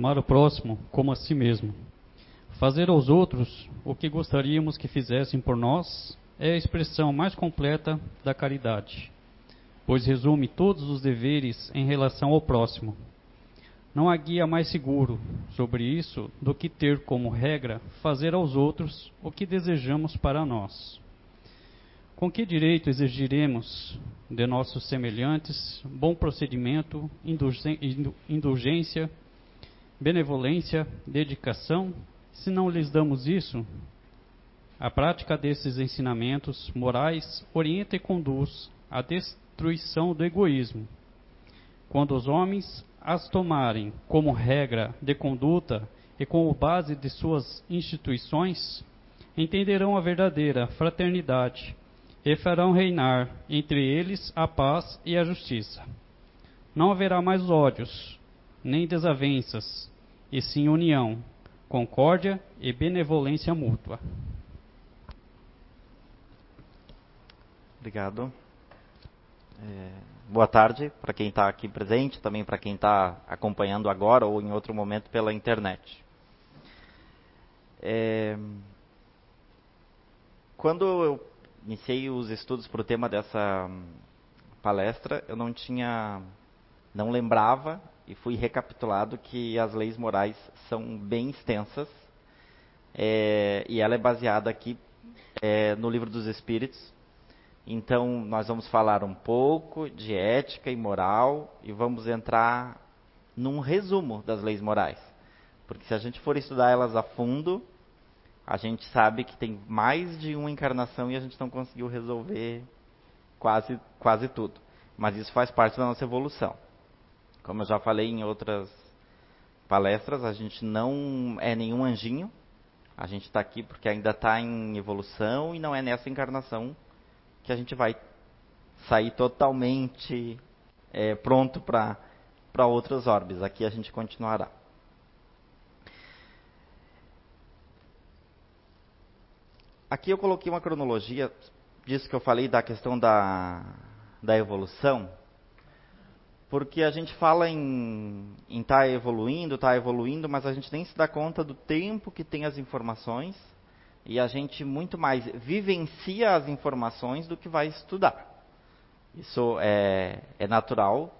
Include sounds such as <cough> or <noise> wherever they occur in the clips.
amar o próximo como a si mesmo. Fazer aos outros o que gostaríamos que fizessem por nós é a expressão mais completa da caridade, pois resume todos os deveres em relação ao próximo. Não há guia mais seguro sobre isso do que ter como regra fazer aos outros o que desejamos para nós. Com que direito exigiremos de nossos semelhantes bom procedimento, indulgência, benevolência, dedicação se não lhes damos isso, a prática desses ensinamentos morais orienta e conduz à destruição do egoísmo. Quando os homens as tomarem como regra de conduta e como base de suas instituições, entenderão a verdadeira fraternidade e farão reinar entre eles a paz e a justiça. Não haverá mais ódios, nem desavenças, e sim união, concórdia e benevolência mútua. Obrigado. É, boa tarde para quem está aqui presente, também para quem está acompanhando agora ou em outro momento pela internet. É, quando eu iniciei os estudos para o tema dessa palestra, eu não tinha, não lembrava e fui recapitulado que as leis morais são bem extensas é, e ela é baseada aqui é, no livro dos Espíritos. Então, nós vamos falar um pouco de ética e moral e vamos entrar num resumo das leis morais. Porque se a gente for estudar elas a fundo, a gente sabe que tem mais de uma encarnação e a gente não conseguiu resolver quase, quase tudo. Mas isso faz parte da nossa evolução. Como eu já falei em outras palestras, a gente não é nenhum anjinho. A gente está aqui porque ainda está em evolução e não é nessa encarnação que a gente vai sair totalmente é, pronto para outras órbitas. Aqui a gente continuará. Aqui eu coloquei uma cronologia disso que eu falei da questão da, da evolução porque a gente fala em estar tá evoluindo, estar tá evoluindo, mas a gente nem se dá conta do tempo que tem as informações e a gente muito mais vivencia as informações do que vai estudar. Isso é, é natural,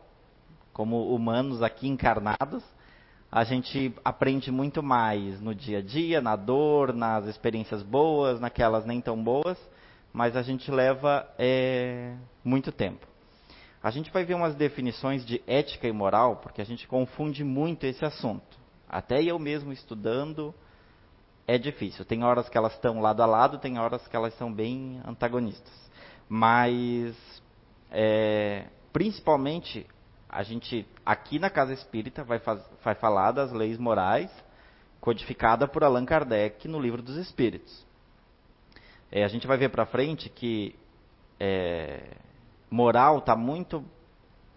como humanos aqui encarnados, a gente aprende muito mais no dia a dia, na dor, nas experiências boas, naquelas nem tão boas, mas a gente leva é, muito tempo. A gente vai ver umas definições de ética e moral, porque a gente confunde muito esse assunto. Até eu mesmo estudando, é difícil. Tem horas que elas estão lado a lado, tem horas que elas são bem antagonistas. Mas, é, principalmente, a gente, aqui na Casa Espírita, vai, faz, vai falar das leis morais, codificada por Allan Kardec no Livro dos Espíritos. É, a gente vai ver para frente que é, moral está muito,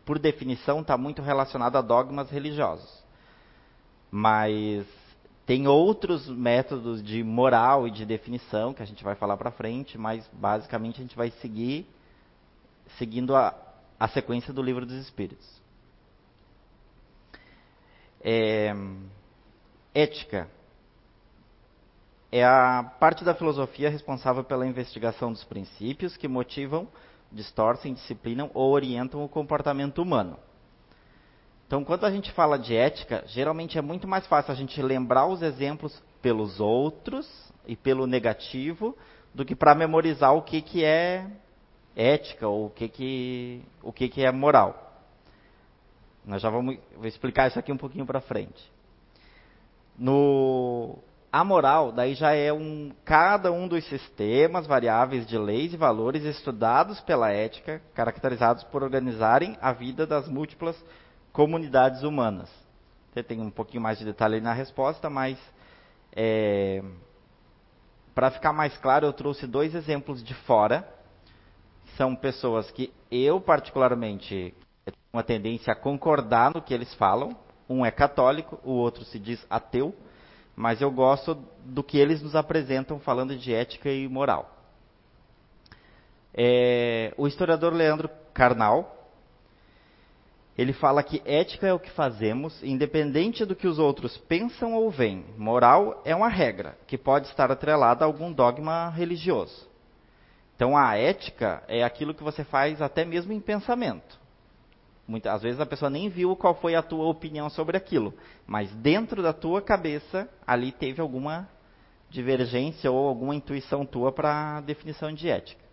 por definição, está muito relacionado a dogmas religiosos. Mas tem outros métodos de moral e de definição que a gente vai falar para frente, mas basicamente a gente vai seguir seguindo a, a sequência do livro dos Espíritos. É, ética é a parte da filosofia responsável pela investigação dos princípios que motivam distorcem, disciplinam ou orientam o comportamento humano. Então, quando a gente fala de ética, geralmente é muito mais fácil a gente lembrar os exemplos pelos outros e pelo negativo do que para memorizar o que, que é ética ou o que, que, o que, que é moral. Nós já vamos vou explicar isso aqui um pouquinho para frente. No a moral, daí já é um cada um dos sistemas variáveis de leis e valores estudados pela ética, caracterizados por organizarem a vida das múltiplas comunidades humanas. Você tem um pouquinho mais de detalhe na resposta, mas é, para ficar mais claro, eu trouxe dois exemplos de fora. São pessoas que eu particularmente tenho uma tendência a concordar no que eles falam. Um é católico, o outro se diz ateu mas eu gosto do que eles nos apresentam falando de ética e moral. É, o historiador Leandro Carnal, ele fala que ética é o que fazemos, independente do que os outros pensam ou veem. Moral é uma regra que pode estar atrelada a algum dogma religioso. Então a ética é aquilo que você faz até mesmo em pensamento. Muitas vezes a pessoa nem viu qual foi a tua opinião sobre aquilo, mas dentro da tua cabeça ali teve alguma divergência ou alguma intuição tua para a definição de ética.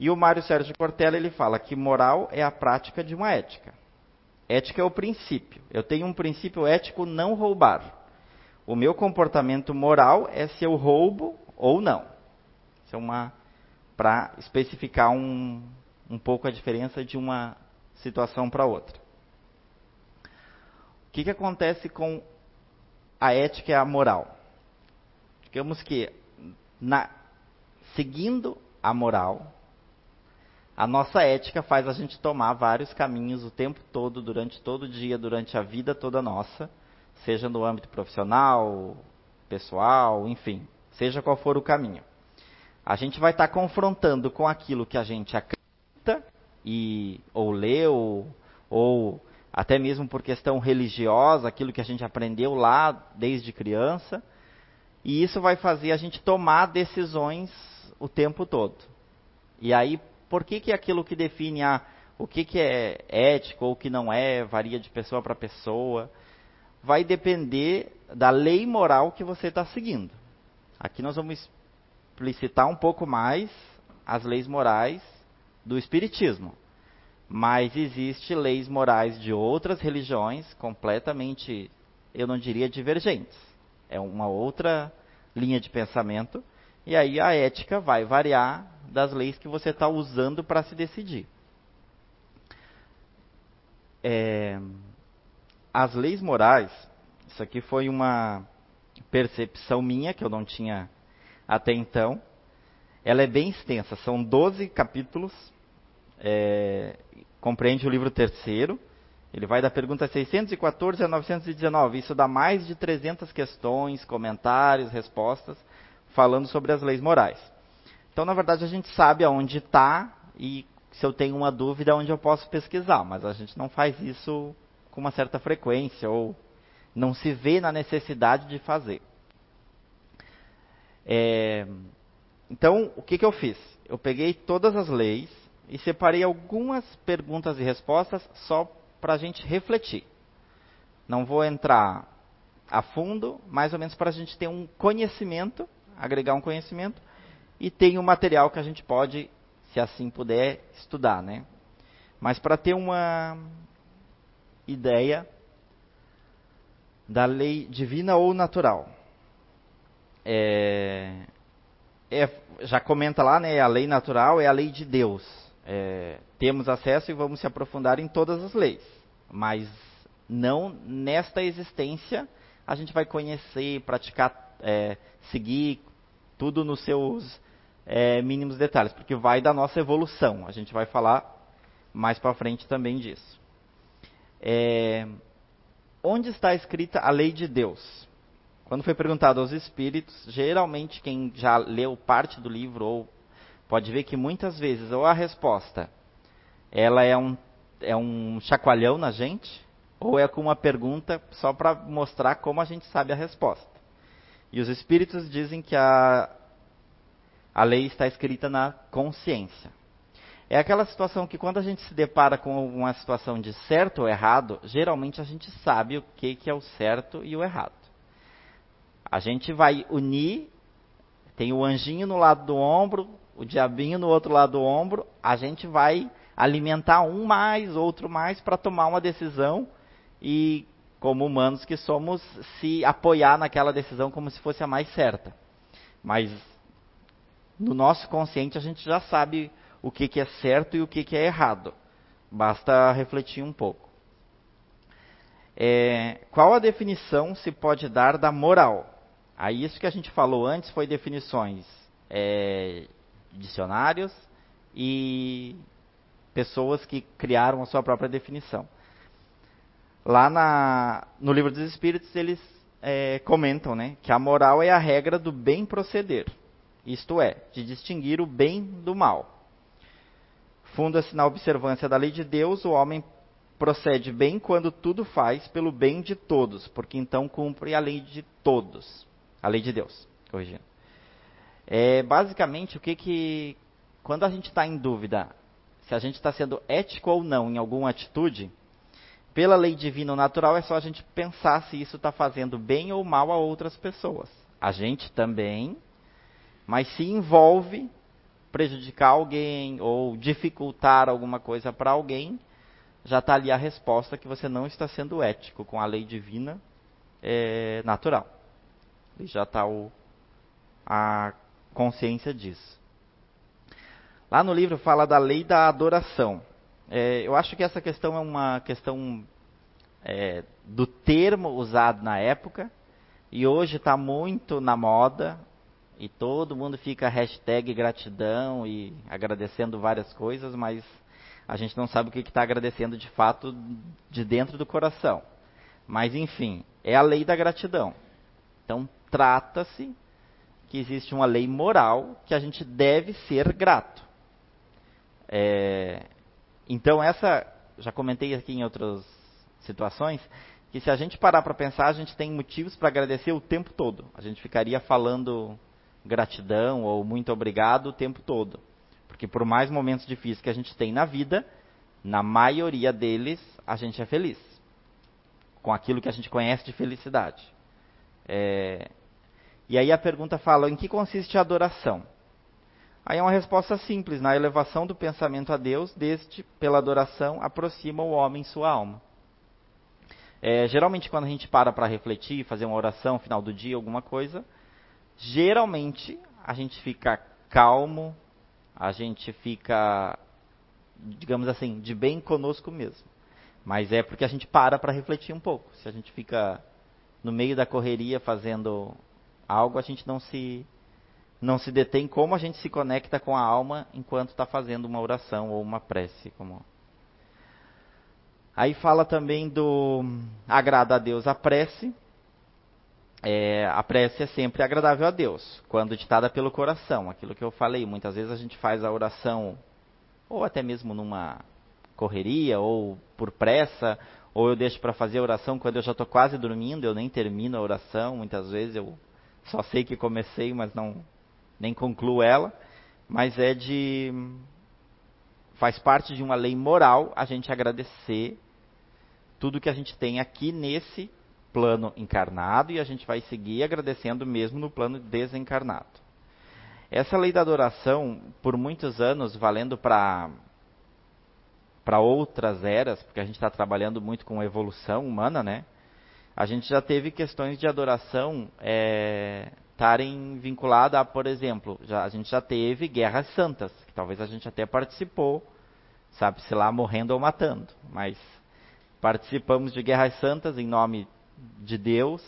E o Mário Sérgio Cortella ele fala que moral é a prática de uma ética. Ética é o princípio. Eu tenho um princípio ético não roubar. O meu comportamento moral é se eu roubo ou não. Isso é uma para especificar um, um pouco a diferença de uma situação para outra. O que, que acontece com a ética e a moral? Digamos que, na, seguindo a moral, a nossa ética faz a gente tomar vários caminhos o tempo todo, durante todo o dia, durante a vida toda nossa, seja no âmbito profissional, pessoal, enfim, seja qual for o caminho. A gente vai estar confrontando com aquilo que a gente acredita e ou leu ou até mesmo por questão religiosa, aquilo que a gente aprendeu lá desde criança, e isso vai fazer a gente tomar decisões o tempo todo. E aí, por que que aquilo que define a, o que, que é ético ou o que não é, varia de pessoa para pessoa, vai depender da lei moral que você está seguindo. Aqui nós vamos explicitar um pouco mais as leis morais do Espiritismo. Mas existe leis morais de outras religiões completamente, eu não diria divergentes. É uma outra linha de pensamento. E aí a ética vai variar das leis que você está usando para se decidir. É, as leis morais, isso aqui foi uma percepção minha que eu não tinha até então. Ela é bem extensa, são 12 capítulos é, compreende o livro terceiro. Ele vai da pergunta 614 a 919. Isso dá mais de 300 questões, comentários, respostas, falando sobre as leis morais. Então, na verdade, a gente sabe aonde está e se eu tenho uma dúvida, onde eu posso pesquisar. Mas a gente não faz isso com uma certa frequência ou não se vê na necessidade de fazer. É, então, o que, que eu fiz? Eu peguei todas as leis e separei algumas perguntas e respostas só para a gente refletir. Não vou entrar a fundo, mais ou menos para a gente ter um conhecimento, agregar um conhecimento, e tem um material que a gente pode, se assim puder, estudar, né? Mas para ter uma ideia da lei divina ou natural. É, é, já comenta lá, né? A lei natural é a lei de Deus é, temos acesso e vamos se aprofundar em todas as leis. Mas não nesta existência a gente vai conhecer, praticar, é, seguir tudo nos seus é, mínimos detalhes, porque vai da nossa evolução. A gente vai falar mais para frente também disso. É, onde está escrita a lei de Deus? Quando foi perguntado aos espíritos, geralmente quem já leu parte do livro ou pode ver que muitas vezes ou a resposta ela é um, é um chacoalhão na gente, ou é com uma pergunta só para mostrar como a gente sabe a resposta. E os espíritos dizem que a, a lei está escrita na consciência. É aquela situação que quando a gente se depara com uma situação de certo ou errado, geralmente a gente sabe o que, que é o certo e o errado. A gente vai unir, tem o anjinho no lado do ombro, o diabinho no outro lado do ombro, a gente vai alimentar um mais, outro mais, para tomar uma decisão e, como humanos que somos, se apoiar naquela decisão como se fosse a mais certa. Mas no nosso consciente a gente já sabe o que, que é certo e o que, que é errado. Basta refletir um pouco. É, qual a definição se pode dar da moral? Aí isso que a gente falou antes foi definições é, dicionários e pessoas que criaram a sua própria definição. Lá na, no livro dos Espíritos eles é, comentam né, que a moral é a regra do bem proceder, isto é, de distinguir o bem do mal. Funda-se na observância da lei de Deus, o homem procede bem quando tudo faz pelo bem de todos, porque então cumpre a lei de todos, a lei de Deus, corrigindo. É, basicamente, o que que quando a gente está em dúvida se a gente está sendo ético ou não em alguma atitude, pela lei divina ou natural é só a gente pensar se isso está fazendo bem ou mal a outras pessoas. A gente também, mas se envolve prejudicar alguém ou dificultar alguma coisa para alguém, já está ali a resposta que você não está sendo ético com a lei divina é, natural. E já está a consciência disso. Lá no livro fala da lei da adoração. É, eu acho que essa questão é uma questão é, do termo usado na época e hoje está muito na moda e todo mundo fica hashtag gratidão e agradecendo várias coisas, mas a gente não sabe o que está agradecendo de fato de dentro do coração. Mas enfim, é a lei da gratidão. Então trata-se que existe uma lei moral que a gente deve ser grato. É, então essa, já comentei aqui em outras situações, que se a gente parar para pensar, a gente tem motivos para agradecer o tempo todo. A gente ficaria falando gratidão ou muito obrigado o tempo todo. Porque por mais momentos difíceis que a gente tem na vida, na maioria deles a gente é feliz. Com aquilo que a gente conhece de felicidade. É... E aí a pergunta fala: em que consiste a adoração? Aí é uma resposta simples: na elevação do pensamento a Deus, deste, pela adoração, aproxima o homem sua alma. É, geralmente, quando a gente para para refletir, fazer uma oração final do dia, alguma coisa, geralmente a gente fica calmo, a gente fica, digamos assim, de bem conosco mesmo. Mas é porque a gente para para refletir um pouco. Se a gente fica no meio da correria fazendo algo, a gente não se não se detém como a gente se conecta com a alma enquanto está fazendo uma oração ou uma prece. Como... Aí fala também do agrada a Deus a prece. É, a prece é sempre agradável a Deus, quando ditada pelo coração. Aquilo que eu falei, muitas vezes a gente faz a oração, ou até mesmo numa correria, ou por pressa, ou eu deixo para fazer a oração quando eu já estou quase dormindo, eu nem termino a oração. Muitas vezes eu só sei que comecei, mas não nem concluo ela. Mas é de. faz parte de uma lei moral a gente agradecer tudo que a gente tem aqui nesse plano encarnado e a gente vai seguir agradecendo mesmo no plano desencarnado. Essa lei da adoração, por muitos anos, valendo para para outras eras, porque a gente está trabalhando muito com evolução humana, né? A gente já teve questões de adoração estarem é, vinculadas a, por exemplo, já, a gente já teve guerras santas, que talvez a gente até participou, sabe-se lá morrendo ou matando, mas participamos de guerras santas em nome de Deus,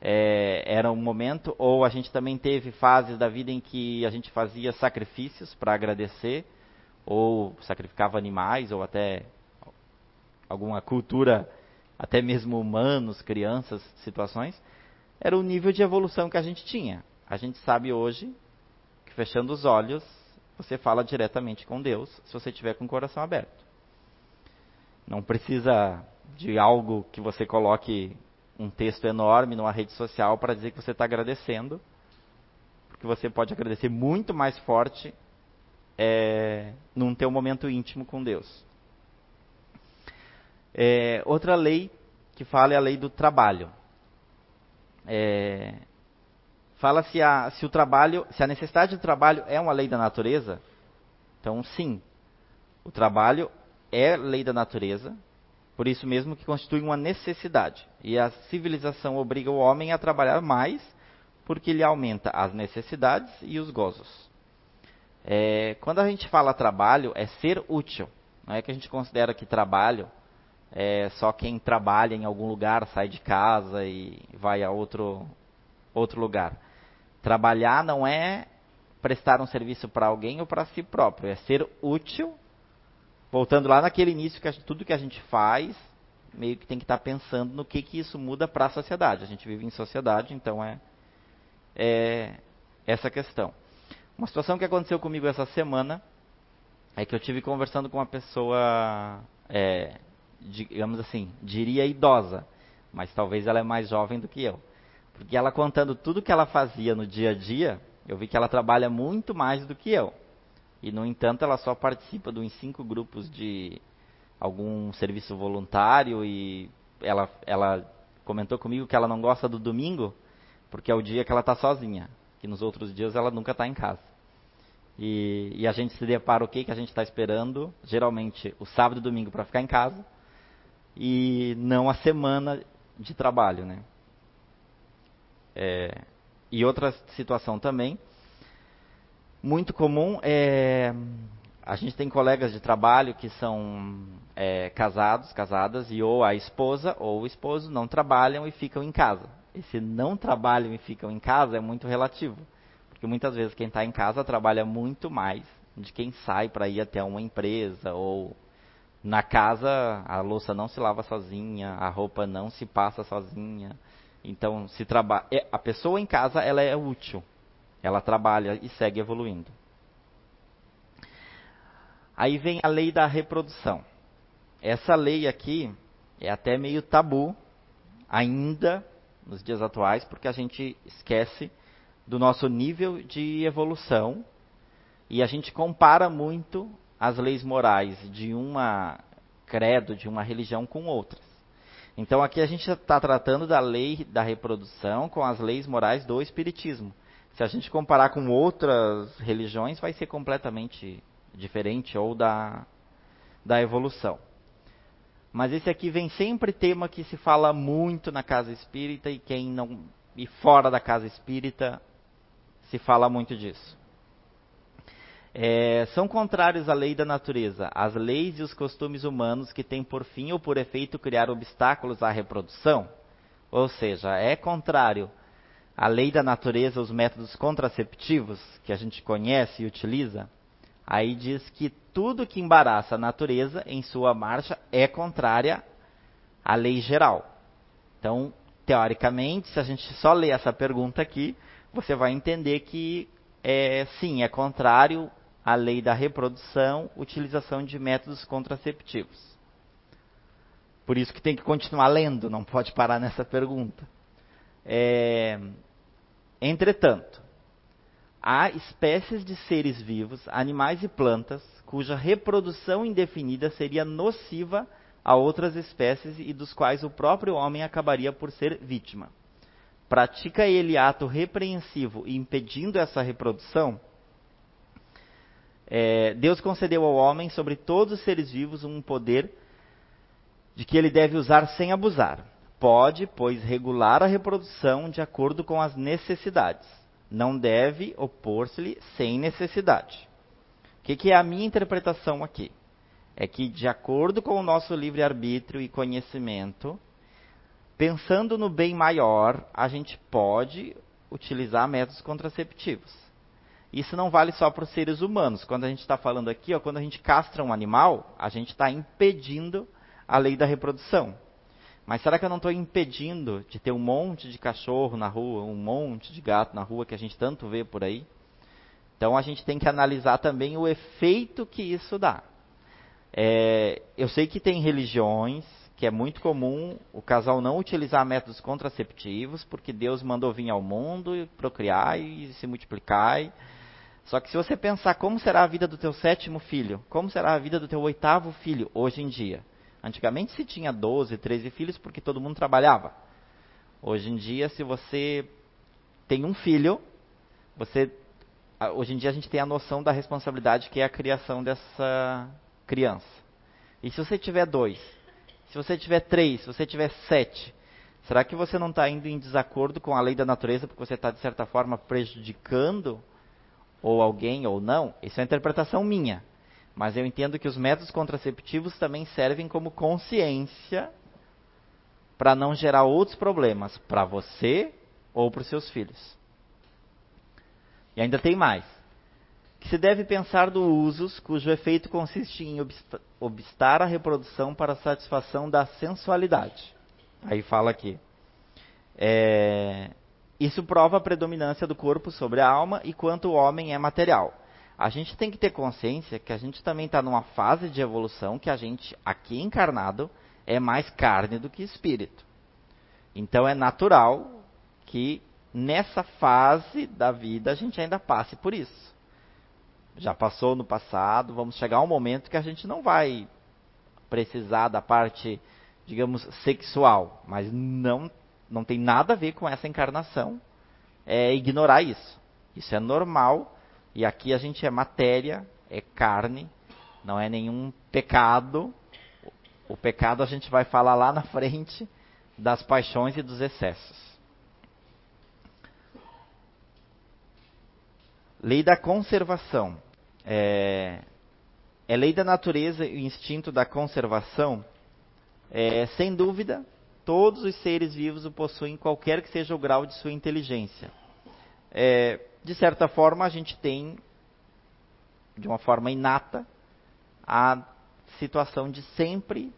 é, era um momento, ou a gente também teve fases da vida em que a gente fazia sacrifícios para agradecer, ou sacrificava animais, ou até alguma cultura, até mesmo humanos, crianças, situações, era o nível de evolução que a gente tinha. A gente sabe hoje que fechando os olhos, você fala diretamente com Deus, se você tiver com o coração aberto. Não precisa de algo que você coloque um texto enorme numa rede social para dizer que você está agradecendo, porque você pode agradecer muito mais forte é, num teu momento íntimo com Deus. É, outra lei que fala é a lei do trabalho. É, fala se, a, se o trabalho, se a necessidade do trabalho é uma lei da natureza. Então, sim, o trabalho é lei da natureza, por isso mesmo que constitui uma necessidade. E a civilização obriga o homem a trabalhar mais, porque ele aumenta as necessidades e os gozos. É, quando a gente fala trabalho, é ser útil. Não é que a gente considera que trabalho é só quem trabalha em algum lugar, sai de casa e vai a outro, outro lugar. Trabalhar não é prestar um serviço para alguém ou para si próprio, é ser útil voltando lá naquele início que gente, tudo que a gente faz meio que tem que estar tá pensando no que que isso muda para a sociedade. A gente vive em sociedade, então é, é essa questão. Uma situação que aconteceu comigo essa semana é que eu tive conversando com uma pessoa é, digamos assim, diria idosa, mas talvez ela é mais jovem do que eu. Porque ela contando tudo que ela fazia no dia a dia, eu vi que ela trabalha muito mais do que eu. E, no entanto, ela só participa de uns cinco grupos de algum serviço voluntário e ela, ela comentou comigo que ela não gosta do domingo porque é o dia que ela está sozinha, que nos outros dias ela nunca está em casa. E, e, a gente se depara o que, que a gente está esperando, geralmente o sábado e domingo para ficar em casa, e não a semana de trabalho, né? É, e outra situação também, muito comum, é, a gente tem colegas de trabalho que são é, casados, casadas, e ou a esposa ou o esposo não trabalham e ficam em casa. Esse não trabalham e ficam em casa é muito relativo. Porque muitas vezes quem está em casa trabalha muito mais de quem sai para ir até uma empresa ou na casa a louça não se lava sozinha, a roupa não se passa sozinha. Então, se trabalha, é, a pessoa em casa ela é útil. Ela trabalha e segue evoluindo. Aí vem a lei da reprodução. Essa lei aqui é até meio tabu ainda nos dias atuais, porque a gente esquece do nosso nível de evolução e a gente compara muito as leis morais de uma credo, de uma religião com outras. Então aqui a gente está tratando da lei da reprodução com as leis morais do espiritismo. Se a gente comparar com outras religiões, vai ser completamente diferente ou da, da evolução. Mas esse aqui vem sempre tema que se fala muito na casa espírita e quem não e fora da casa espírita se fala muito disso. É, são contrários à lei da natureza, as leis e os costumes humanos que têm por fim ou por efeito criar obstáculos à reprodução. Ou seja, é contrário à lei da natureza, os métodos contraceptivos que a gente conhece e utiliza. Aí diz que tudo que embaraça a natureza em sua marcha é contrária à lei geral. Então, teoricamente, se a gente só ler essa pergunta aqui, você vai entender que é, sim, é contrário à lei da reprodução, utilização de métodos contraceptivos. Por isso que tem que continuar lendo, não pode parar nessa pergunta. É, entretanto, há espécies de seres vivos, animais e plantas, cuja reprodução indefinida seria nociva a outras espécies e dos quais o próprio homem acabaria por ser vítima. Pratica ele ato repreensivo impedindo essa reprodução? É, Deus concedeu ao homem sobre todos os seres vivos um poder de que ele deve usar sem abusar. Pode, pois, regular a reprodução de acordo com as necessidades não deve opor-se-lhe sem necessidade. O que, que, é a minha interpretação aqui? É que, de acordo com o nosso livre-arbítrio e conhecimento, pensando no bem maior, a gente pode utilizar métodos contraceptivos. Isso não vale só para os seres humanos. Quando a gente está falando aqui, ó, quando a gente castra um animal, a gente está impedindo a lei da reprodução. Mas será que eu não estou impedindo de ter um monte de cachorro na rua, um monte de gato na rua que a gente tanto vê por aí? Então a gente tem que analisar também o efeito que isso dá. É, eu sei que tem religiões que é muito comum o casal não utilizar métodos contraceptivos, porque Deus mandou vir ao mundo e procriar e se multiplicar. Só que se você pensar como será a vida do teu sétimo filho, como será a vida do teu oitavo filho hoje em dia, Antigamente se tinha 12, 13 filhos porque todo mundo trabalhava. Hoje em dia, se você tem um filho, você hoje em dia a gente tem a noção da responsabilidade que é a criação dessa criança. E se você tiver dois, se você tiver três, se você tiver sete, será que você não está indo em desacordo com a lei da natureza porque você está de certa forma prejudicando ou alguém ou não? Isso é interpretação minha. Mas eu entendo que os métodos contraceptivos também servem como consciência para não gerar outros problemas para você ou para os seus filhos. E ainda tem mais. Que se deve pensar do usos cujo efeito consiste em obstar a reprodução para a satisfação da sensualidade. Aí fala aqui. É, isso prova a predominância do corpo sobre a alma e quanto o homem é material a gente tem que ter consciência que a gente também está numa fase de evolução que a gente, aqui encarnado, é mais carne do que espírito. Então é natural que nessa fase da vida a gente ainda passe por isso. Já passou no passado, vamos chegar a um momento que a gente não vai precisar da parte, digamos, sexual, mas não não tem nada a ver com essa encarnação. É ignorar isso. Isso é normal e aqui a gente é matéria, é carne, não é nenhum pecado. O pecado a gente vai falar lá na frente das paixões e dos excessos. Lei da conservação. É, é lei da natureza e o instinto da conservação. É, sem dúvida, todos os seres vivos o possuem, qualquer que seja o grau de sua inteligência. É, de certa forma, a gente tem, de uma forma inata, a situação de sempre,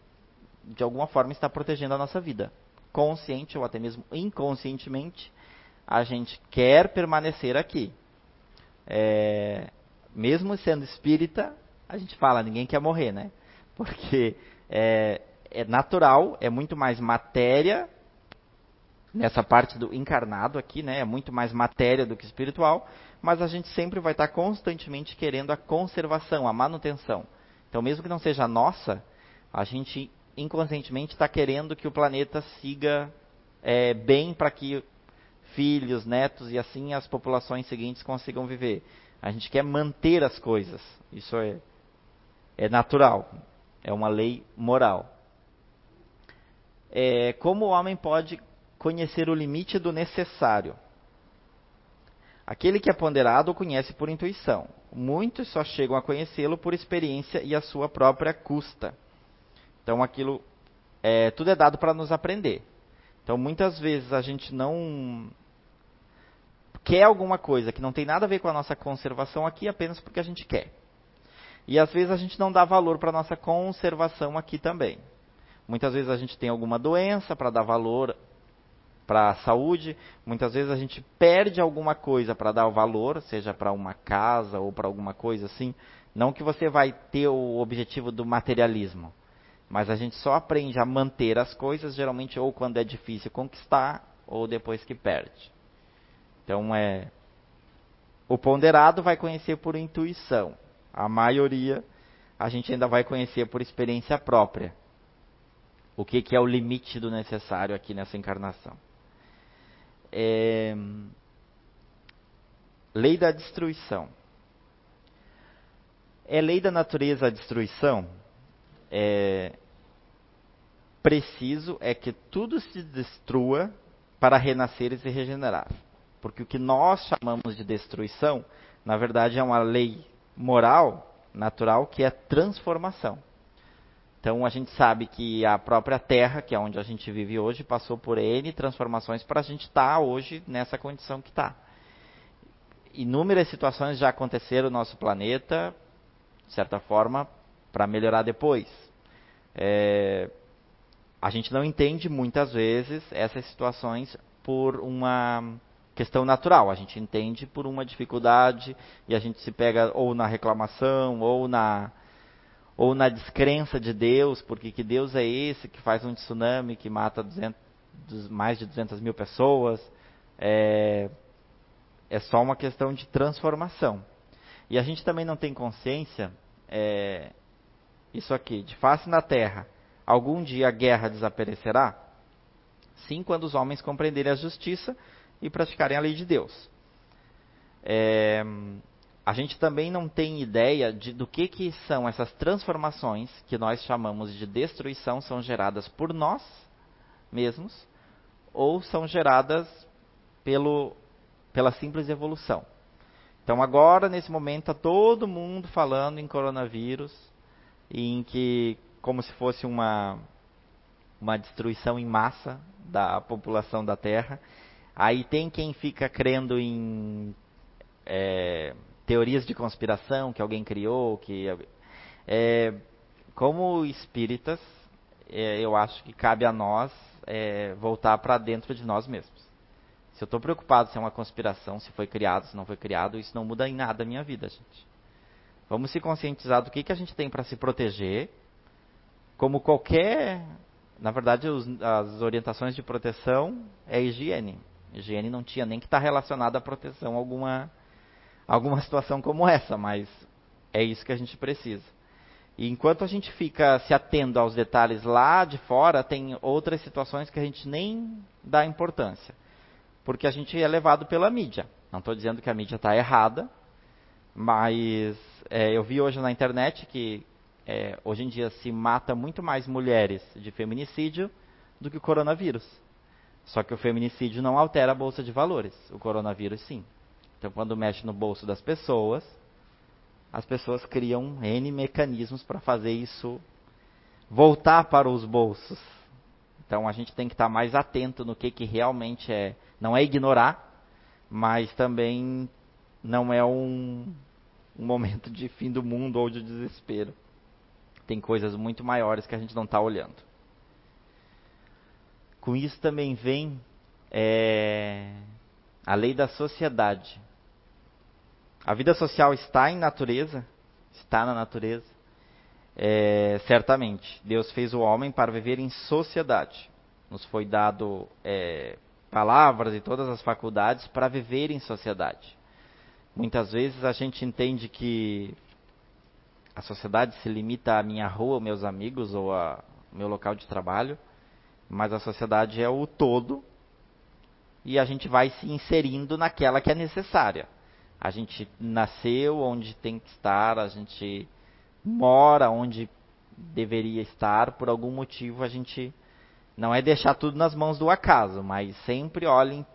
de alguma forma, estar protegendo a nossa vida. Consciente ou até mesmo inconscientemente, a gente quer permanecer aqui. É, mesmo sendo espírita, a gente fala, ninguém quer morrer, né? <laughs> Porque é, é natural, é muito mais matéria nessa parte do encarnado aqui, né? É muito mais matéria do que espiritual, mas a gente sempre vai estar constantemente querendo a conservação, a manutenção. Então, mesmo que não seja nossa, a gente inconscientemente está querendo que o planeta siga é, bem para que filhos, netos e assim as populações seguintes consigam viver. A gente quer manter as coisas. Isso é, é natural. É uma lei moral. É, como o homem pode conhecer o limite do necessário? Aquele que é ponderado o conhece por intuição. Muitos só chegam a conhecê-lo por experiência e a sua própria custa. Então, aquilo, é, tudo é dado para nos aprender. Então, muitas vezes a gente não quer alguma coisa que não tem nada a ver com a nossa conservação aqui apenas porque a gente quer. E às vezes a gente não dá valor para a nossa conservação aqui também. Muitas vezes a gente tem alguma doença para dar valor para a saúde, muitas vezes a gente perde alguma coisa para dar valor, seja para uma casa ou para alguma coisa assim. Não que você vai ter o objetivo do materialismo, mas a gente só aprende a manter as coisas geralmente ou quando é difícil conquistar ou depois que perde. Então é o ponderado vai conhecer por intuição. A maioria a gente ainda vai conhecer por experiência própria. O que, que é o limite do necessário aqui nessa encarnação? É... Lei da destruição. É lei da natureza a destruição? É... Preciso é que tudo se destrua para renascer e se regenerar. Porque o que nós chamamos de destruição, na verdade, é uma lei moral, natural, que é transformação. Então a gente sabe que a própria Terra, que é onde a gente vive hoje, passou por N transformações para a gente estar tá hoje nessa condição que está. Inúmeras situações já aconteceram no nosso planeta, de certa forma, para melhorar depois. É, a gente não entende muitas vezes essas situações por uma questão natural. A gente entende por uma dificuldade e a gente se pega ou na reclamação ou na ou na descrença de Deus, porque que Deus é esse que faz um tsunami que mata 200, mais de 200 mil pessoas. É, é só uma questão de transformação. E a gente também não tem consciência, é, isso aqui, de face na terra, algum dia a guerra desaparecerá? Sim, quando os homens compreenderem a justiça e praticarem a lei de Deus. É, a gente também não tem ideia de, do que, que são essas transformações que nós chamamos de destruição, são geradas por nós mesmos ou são geradas pelo, pela simples evolução. Então agora, nesse momento, está todo mundo falando em coronavírus, em que como se fosse uma, uma destruição em massa da população da Terra. Aí tem quem fica crendo em é, teorias de conspiração que alguém criou, que é, como espíritas, é, eu acho que cabe a nós é, voltar para dentro de nós mesmos. Se eu estou preocupado se é uma conspiração, se foi criado, se não foi criado, isso não muda em nada a minha vida, gente. Vamos se conscientizar do que, que a gente tem para se proteger, como qualquer na verdade, os, as orientações de proteção é higiene. Higiene não tinha nem que estar tá relacionada à proteção alguma alguma situação como essa, mas é isso que a gente precisa. E enquanto a gente fica se atendo aos detalhes lá de fora, tem outras situações que a gente nem dá importância. Porque a gente é levado pela mídia. Não estou dizendo que a mídia está errada, mas é, eu vi hoje na internet que é, hoje em dia se mata muito mais mulheres de feminicídio do que o coronavírus. Só que o feminicídio não altera a bolsa de valores, o coronavírus sim. Então, quando mexe no bolso das pessoas, as pessoas criam N mecanismos para fazer isso voltar para os bolsos. Então, a gente tem que estar mais atento no que, que realmente é. Não é ignorar, mas também não é um, um momento de fim do mundo ou de desespero. Tem coisas muito maiores que a gente não está olhando. Com isso também vem é, a lei da sociedade. A vida social está em natureza, está na natureza. É, certamente, Deus fez o homem para viver em sociedade. Nos foi dado é, palavras e todas as faculdades para viver em sociedade. Muitas vezes a gente entende que a sociedade se limita à minha rua, meus amigos ou ao meu local de trabalho, mas a sociedade é o todo e a gente vai se inserindo naquela que é necessária. A gente nasceu onde tem que estar, a gente mora onde deveria estar, por algum motivo a gente não é deixar tudo nas mãos do acaso, mas sempre olhem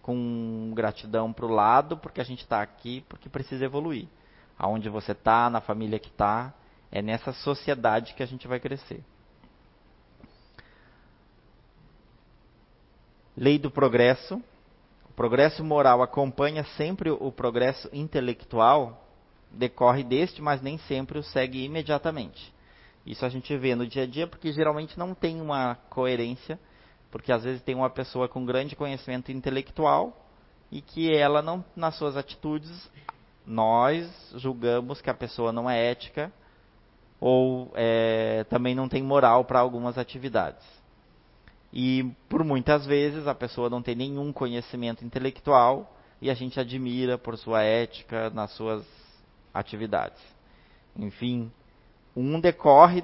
com gratidão para o lado, porque a gente está aqui, porque precisa evoluir. Aonde você está, na família que está, é nessa sociedade que a gente vai crescer. Lei do progresso, progresso moral acompanha sempre o progresso intelectual, decorre deste, mas nem sempre o segue imediatamente. Isso a gente vê no dia a dia porque geralmente não tem uma coerência, porque às vezes tem uma pessoa com grande conhecimento intelectual e que ela não nas suas atitudes nós julgamos que a pessoa não é ética ou é, também não tem moral para algumas atividades. E por muitas vezes a pessoa não tem nenhum conhecimento intelectual e a gente admira por sua ética nas suas atividades. Enfim, um decorre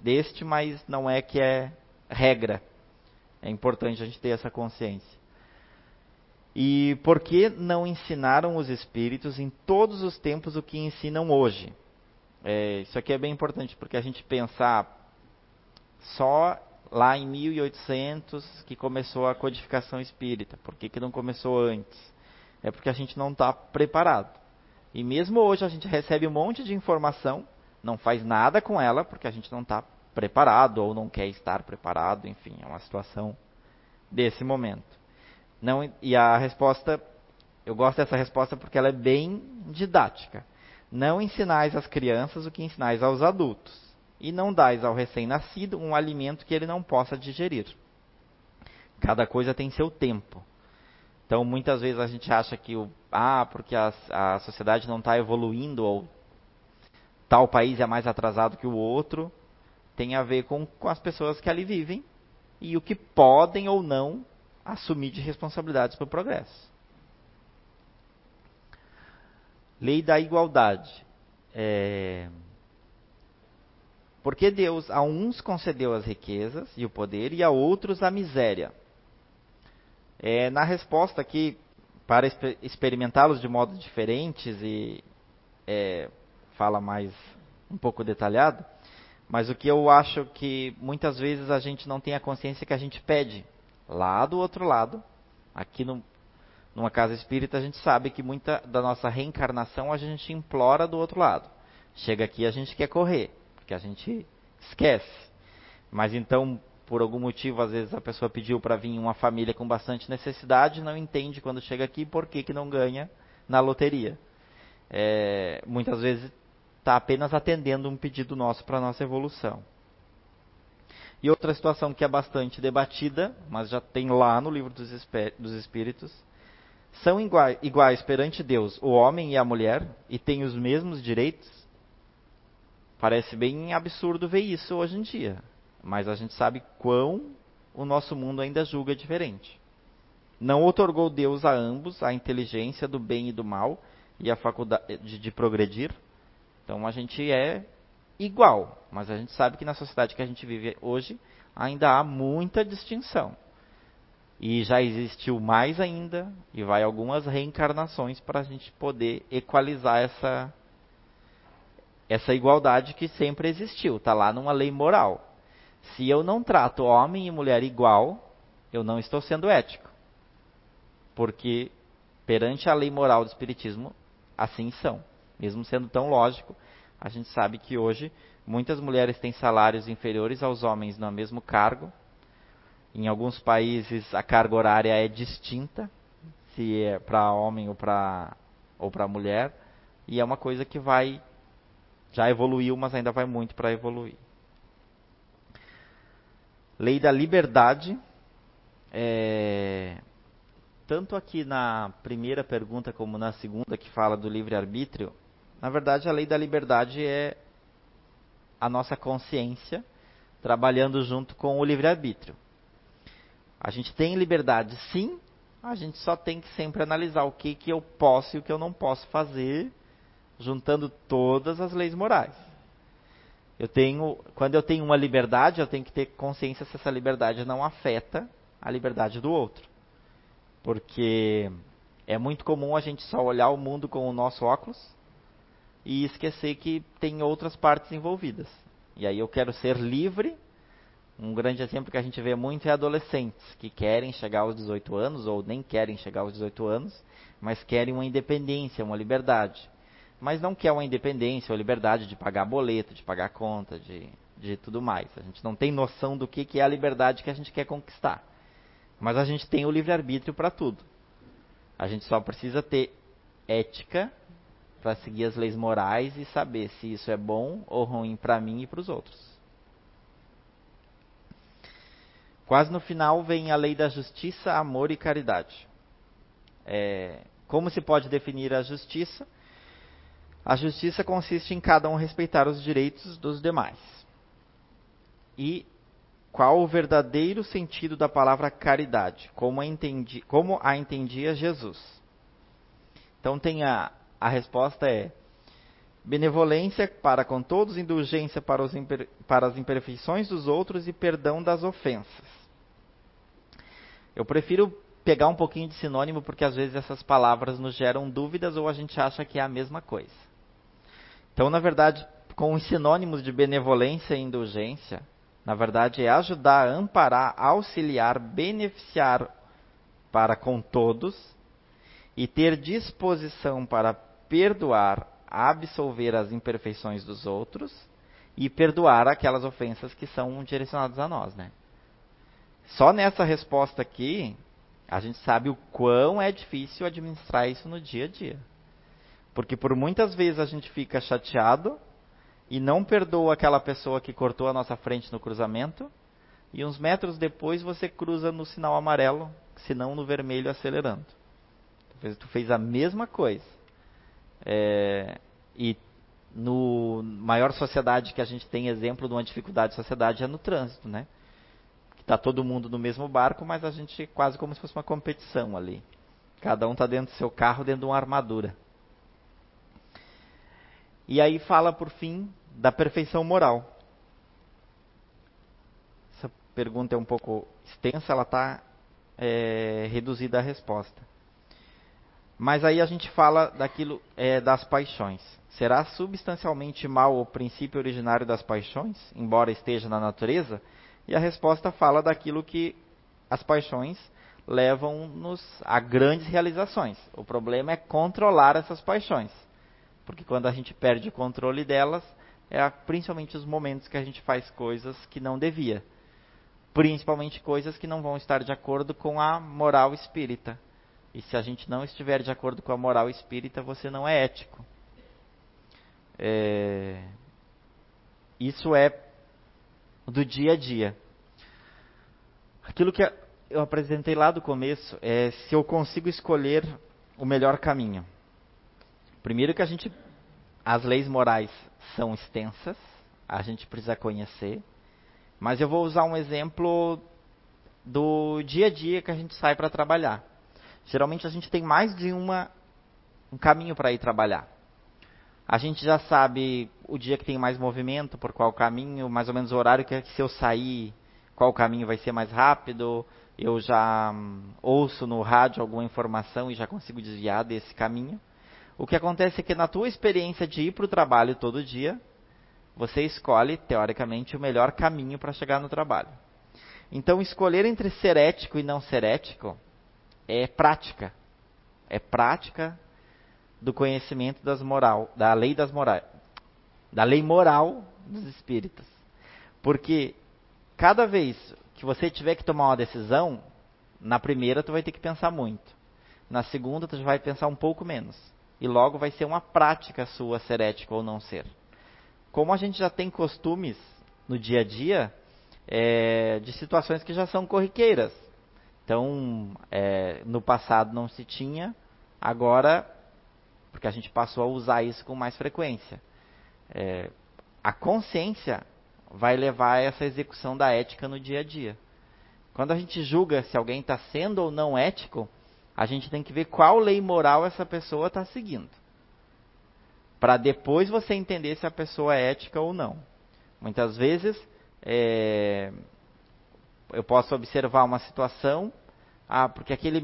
deste, mas não é que é regra. É importante a gente ter essa consciência. E por que não ensinaram os espíritos em todos os tempos o que ensinam hoje? É, isso aqui é bem importante, porque a gente pensar só lá em 1800 que começou a codificação espírita. Por que, que não começou antes? É porque a gente não está preparado. E mesmo hoje a gente recebe um monte de informação, não faz nada com ela, porque a gente não está preparado ou não quer estar preparado, enfim, é uma situação desse momento. Não, e a resposta, eu gosto dessa resposta porque ela é bem didática. Não ensinais às crianças o que ensinais aos adultos e não dais ao recém-nascido um alimento que ele não possa digerir. Cada coisa tem seu tempo. Então, muitas vezes a gente acha que o, ah, porque a, a sociedade não está evoluindo ou tal país é mais atrasado que o outro, tem a ver com, com as pessoas que ali vivem e o que podem ou não assumir de responsabilidades para o progresso. Lei da igualdade. É, porque Deus a uns concedeu as riquezas e o poder e a outros a miséria. É, na resposta aqui, para experimentá-los de modo diferentes e é, fala mais um pouco detalhado, mas o que eu acho que muitas vezes a gente não tem a consciência que a gente pede lá do outro lado, aqui no, numa casa espírita a gente sabe que muita da nossa reencarnação a gente implora do outro lado. Chega aqui a gente quer correr que a gente esquece. Mas então, por algum motivo, às vezes a pessoa pediu para vir uma família com bastante necessidade, não entende quando chega aqui por que, que não ganha na loteria. É, muitas vezes está apenas atendendo um pedido nosso para a nossa evolução. E outra situação que é bastante debatida, mas já tem lá no livro dos, dos Espíritos, são iguais, iguais perante Deus o homem e a mulher e têm os mesmos direitos? Parece bem absurdo ver isso hoje em dia. mas a gente sabe quão o nosso mundo ainda julga diferente. Não otorgou Deus a ambos a inteligência do bem e do mal e a faculdade de, de progredir. Então a gente é igual, mas a gente sabe que na sociedade que a gente vive hoje ainda há muita distinção. E já existiu mais ainda, e vai algumas reencarnações para a gente poder equalizar essa, essa igualdade que sempre existiu, está lá numa lei moral. Se eu não trato homem e mulher igual, eu não estou sendo ético. Porque perante a lei moral do Espiritismo, assim são. Mesmo sendo tão lógico, a gente sabe que hoje muitas mulheres têm salários inferiores aos homens no mesmo cargo. Em alguns países a carga horária é distinta, se é para homem ou para ou para mulher, e é uma coisa que vai já evoluiu, mas ainda vai muito para evoluir. Lei da liberdade. É, tanto aqui na primeira pergunta como na segunda, que fala do livre-arbítrio, na verdade a lei da liberdade é a nossa consciência trabalhando junto com o livre-arbítrio. A gente tem liberdade sim, a gente só tem que sempre analisar o que, que eu posso e o que eu não posso fazer, juntando todas as leis morais. Eu tenho, quando eu tenho uma liberdade, eu tenho que ter consciência se essa liberdade não afeta a liberdade do outro. Porque é muito comum a gente só olhar o mundo com o nosso óculos e esquecer que tem outras partes envolvidas. E aí eu quero ser livre. Um grande exemplo que a gente vê muito é adolescentes que querem chegar aos 18 anos ou nem querem chegar aos 18 anos, mas querem uma independência, uma liberdade. Mas não quer uma independência ou liberdade de pagar boleto, de pagar conta, de, de tudo mais. A gente não tem noção do que, que é a liberdade que a gente quer conquistar. Mas a gente tem o livre-arbítrio para tudo. A gente só precisa ter ética para seguir as leis morais e saber se isso é bom ou ruim para mim e para os outros. Quase no final vem a lei da justiça, amor e caridade. É, como se pode definir a justiça? A justiça consiste em cada um respeitar os direitos dos demais. E qual o verdadeiro sentido da palavra caridade, como a, entendi, como a entendia Jesus. Então tem a, a resposta é benevolência para com todos, indulgência para, os, para as imperfeições dos outros e perdão das ofensas. Eu prefiro pegar um pouquinho de sinônimo porque às vezes essas palavras nos geram dúvidas ou a gente acha que é a mesma coisa. Então, na verdade, com os sinônimos de benevolência e indulgência, na verdade, é ajudar, amparar, auxiliar, beneficiar para com todos e ter disposição para perdoar, absolver as imperfeições dos outros e perdoar aquelas ofensas que são direcionadas a nós, né? Só nessa resposta aqui, a gente sabe o quão é difícil administrar isso no dia a dia. Porque por muitas vezes a gente fica chateado e não perdoa aquela pessoa que cortou a nossa frente no cruzamento, e uns metros depois você cruza no sinal amarelo, se não no vermelho acelerando. Tu fez a mesma coisa. É, e no maior sociedade que a gente tem exemplo de uma dificuldade de sociedade é no trânsito, né? Que está todo mundo no mesmo barco, mas a gente quase como se fosse uma competição ali. Cada um está dentro do seu carro, dentro de uma armadura. E aí fala por fim da perfeição moral. Essa pergunta é um pouco extensa, ela está é, reduzida a resposta. Mas aí a gente fala daquilo é, das paixões. Será substancialmente mal o princípio originário das paixões, embora esteja na natureza? E a resposta fala daquilo que as paixões levam-nos a grandes realizações. O problema é controlar essas paixões. Porque quando a gente perde o controle delas, é principalmente os momentos que a gente faz coisas que não devia. Principalmente coisas que não vão estar de acordo com a moral espírita. E se a gente não estiver de acordo com a moral espírita, você não é ético. É... Isso é do dia a dia. Aquilo que eu apresentei lá do começo é se eu consigo escolher o melhor caminho. Primeiro que a gente as leis morais são extensas, a gente precisa conhecer. Mas eu vou usar um exemplo do dia a dia que a gente sai para trabalhar. Geralmente a gente tem mais de uma um caminho para ir trabalhar. A gente já sabe o dia que tem mais movimento, por qual caminho, mais ou menos o horário que se eu sair, qual caminho vai ser mais rápido. Eu já hum, ouço no rádio alguma informação e já consigo desviar desse caminho. O que acontece é que na tua experiência de ir para o trabalho todo dia, você escolhe, teoricamente, o melhor caminho para chegar no trabalho. Então, escolher entre ser ético e não ser ético é prática. É prática do conhecimento das moral, da lei das morais, da lei moral dos espíritos. Porque cada vez que você tiver que tomar uma decisão, na primeira tu vai ter que pensar muito. Na segunda tu vai pensar um pouco menos. E logo vai ser uma prática sua ser ético ou não ser. Como a gente já tem costumes no dia a dia é, de situações que já são corriqueiras. Então, é, no passado não se tinha, agora porque a gente passou a usar isso com mais frequência. É, a consciência vai levar a essa execução da ética no dia a dia. Quando a gente julga se alguém está sendo ou não ético, a gente tem que ver qual lei moral essa pessoa está seguindo. Para depois você entender se a pessoa é ética ou não. Muitas vezes, é, eu posso observar uma situação ah, porque aquele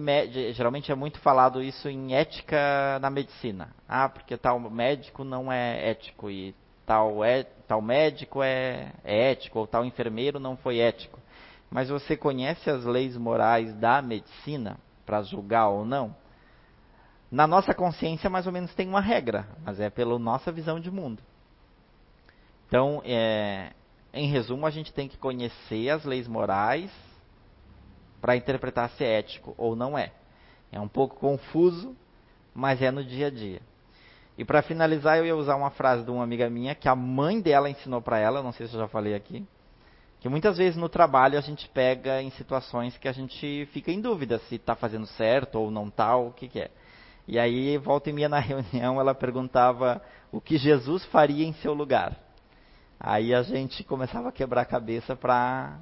geralmente é muito falado isso em ética na medicina. Ah, porque tal médico não é ético e tal é tal médico é, é ético ou tal enfermeiro não foi ético. Mas você conhece as leis morais da medicina para julgar ou não? Na nossa consciência, mais ou menos tem uma regra, mas é pela nossa visão de mundo. Então, é, em resumo, a gente tem que conhecer as leis morais para interpretar se é ético ou não é. É um pouco confuso, mas é no dia a dia. E para finalizar, eu ia usar uma frase de uma amiga minha que a mãe dela ensinou para ela, não sei se eu já falei aqui, que muitas vezes no trabalho a gente pega em situações que a gente fica em dúvida se está fazendo certo ou não está, o que, que é. E aí, volta e meia na <laughs> reunião, ela perguntava o que Jesus faria em seu lugar. Aí a gente começava a quebrar a cabeça para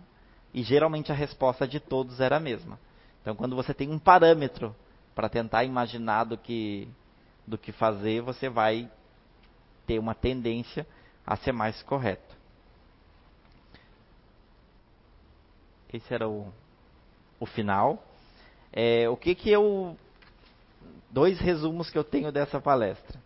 e geralmente a resposta de todos era a mesma. Então, quando você tem um parâmetro para tentar imaginar do que, do que fazer, você vai ter uma tendência a ser mais correto. Esse era o, o final. É, o que que eu dois resumos que eu tenho dessa palestra.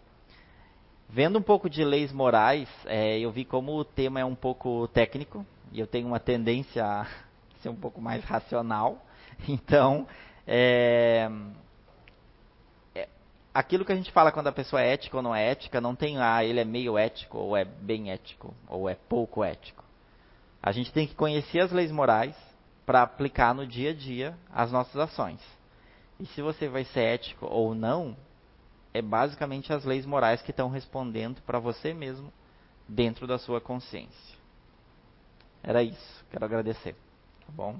Vendo um pouco de leis morais, é, eu vi como o tema é um pouco técnico, e eu tenho uma tendência a <laughs> ser um pouco mais racional. <laughs> Então, é, é, aquilo que a gente fala quando a pessoa é ética ou não é ética, não tem, ah, ele é meio ético, ou é bem ético, ou é pouco ético. A gente tem que conhecer as leis morais para aplicar no dia a dia as nossas ações. E se você vai ser ético ou não, é basicamente as leis morais que estão respondendo para você mesmo dentro da sua consciência. Era isso. Quero agradecer. Tá bom?